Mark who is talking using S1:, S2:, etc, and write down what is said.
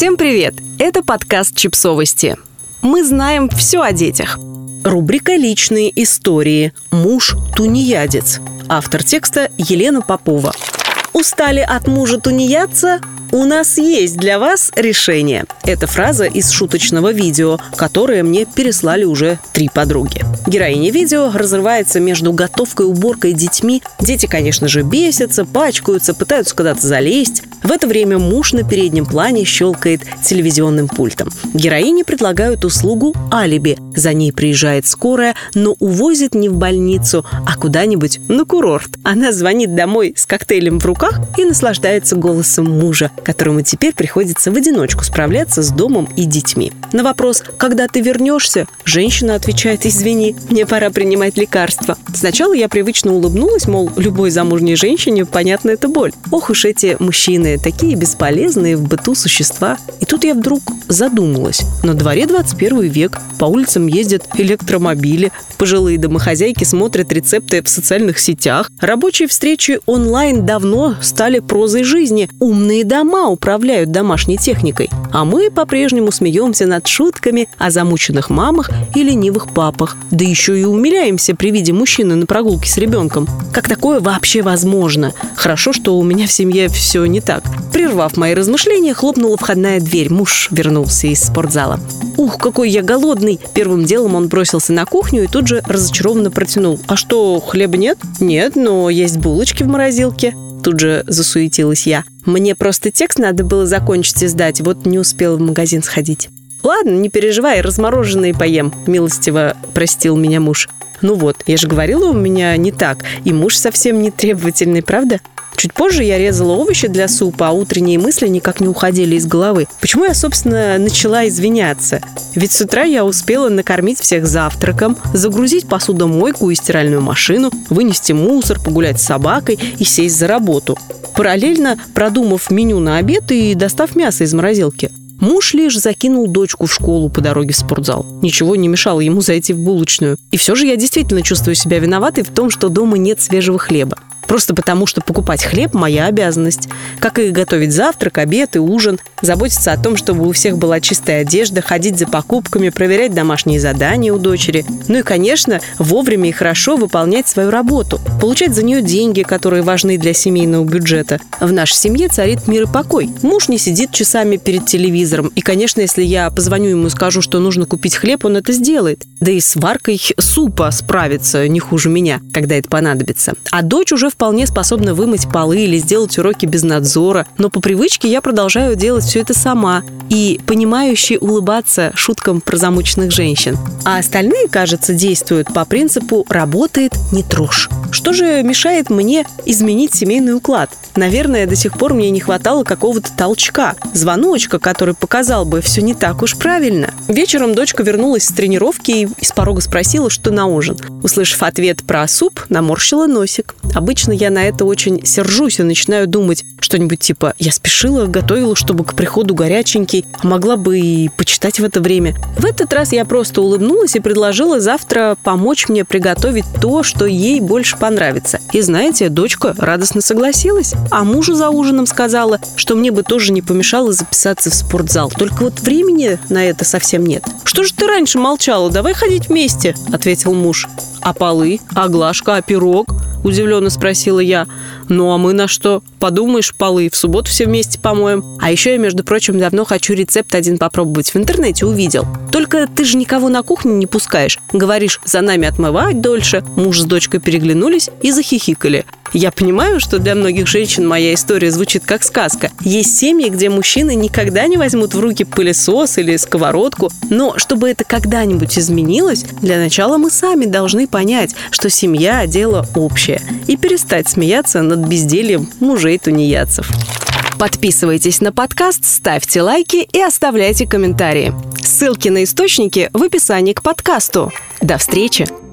S1: Всем привет! Это подкаст «Чипсовости». Мы знаем все о детях. Рубрика «Личные истории. Муж тунеядец». Автор текста Елена Попова. Устали от мужа тунеядца? У нас есть для вас решение. Это фраза из шуточного видео, которое мне переслали уже три подруги. Героиня видео разрывается между готовкой и уборкой детьми. Дети, конечно же, бесятся, пачкаются, пытаются куда-то залезть. В это время муж на переднем плане щелкает телевизионным пультом. Героине предлагают услугу алиби. За ней приезжает скорая, но увозит не в больницу, а куда-нибудь на курорт. Она звонит домой с коктейлем в руках и наслаждается голосом мужа, которому теперь приходится в одиночку справляться с домом и детьми. На вопрос «Когда ты вернешься?» женщина отвечает «Извини, мне пора принимать лекарства». Сначала я привычно улыбнулась, мол, любой замужней женщине понятна эта боль. Ох уж эти мужчины, такие бесполезные в быту существа. И тут я вдруг задумалась. На дворе 21 век, по улицам ездят электромобили, пожилые домохозяйки смотрят рецепты в социальных сетях, рабочие встречи онлайн давно стали прозой жизни, умные дома управляют домашней техникой, а мы по-прежнему смеемся над шутками о замученных мамах и ленивых папах, да еще и умиляемся при виде мужчины на прогулке с ребенком. Как такое вообще возможно? Хорошо, что у меня в семье все не так. Прервав мои размышления, хлопнула входная дверь. Муж вернулся из спортзала. «Ух, какой я голодный!» Первым делом он бросился на кухню и тут же разочарованно протянул. «А что, хлеба нет?» «Нет, но есть булочки в морозилке». Тут же засуетилась я. «Мне просто текст надо было закончить и сдать, вот не успела в магазин сходить». «Ладно, не переживай, размороженные поем», — милостиво простил меня муж. Ну вот, я же говорила, у меня не так. И муж совсем не требовательный, правда? Чуть позже я резала овощи для супа, а утренние мысли никак не уходили из головы. Почему я, собственно, начала извиняться? Ведь с утра я успела накормить всех завтраком, загрузить посудомойку и стиральную машину, вынести мусор, погулять с собакой и сесть за работу. Параллельно продумав меню на обед и достав мясо из морозилки. Муж лишь закинул дочку в школу по дороге в спортзал. Ничего не мешало ему зайти в булочную. И все же я действительно чувствую себя виноватой в том, что дома нет свежего хлеба. Просто потому, что покупать хлеб – моя обязанность. Как и готовить завтрак, обед и ужин, заботиться о том, чтобы у всех была чистая одежда, ходить за покупками, проверять домашние задания у дочери. Ну и, конечно, вовремя и хорошо выполнять свою работу. Получать за нее деньги, которые важны для семейного бюджета. В нашей семье царит мир и покой. Муж не сидит часами перед телевизором. И, конечно, если я позвоню ему и скажу, что нужно купить хлеб, он это сделает. Да и с варкой супа справится не хуже меня, когда это понадобится. А дочь уже вполне способна вымыть полы или сделать уроки без надзора, но по привычке я продолжаю делать все это сама и понимающе улыбаться шуткам про замученных женщин. А остальные, кажется, действуют по принципу «работает, не трожь». Что же мешает мне изменить семейный уклад? Наверное, до сих пор мне не хватало какого-то толчка, звоночка, который показал бы все не так уж правильно. Вечером дочка вернулась с тренировки и с порога спросила, что на ужин. Услышав ответ про суп, наморщила носик. Обычно я на это очень сержусь и начинаю думать что-нибудь типа «я спешила, готовила, чтобы к приходу горяченький, а могла бы и почитать в это время». В этот раз я просто улыбнулась и предложила завтра помочь мне приготовить то, что ей больше понравится. И знаете, дочка радостно согласилась. А мужу за ужином сказала, что мне бы тоже не помешало записаться в спортзал. Только вот времени на это совсем нет. «Что же ты раньше молчала? Давай ходить вместе», — ответил муж. «А полы? А глажка? А пирог?» – удивленно спросила я. «Ну а мы на что? Подумаешь, полы в субботу все вместе помоем. А еще я, между прочим, давно хочу рецепт один попробовать. В интернете увидел. Только ты же никого на кухню не пускаешь. Говоришь, за нами отмывать дольше». Муж с дочкой переглянулись и захихикали. Я понимаю, что для многих женщин моя история звучит как сказка. Есть семьи, где мужчины никогда не возьмут в руки пылесос или сковородку, но чтобы это когда-нибудь изменилось, для начала мы сами должны понять, что семья – дело общее, и перестать смеяться над бездельем мужей-тунеядцев. Подписывайтесь на подкаст, ставьте лайки и оставляйте комментарии. Ссылки на источники в описании к подкасту. До встречи!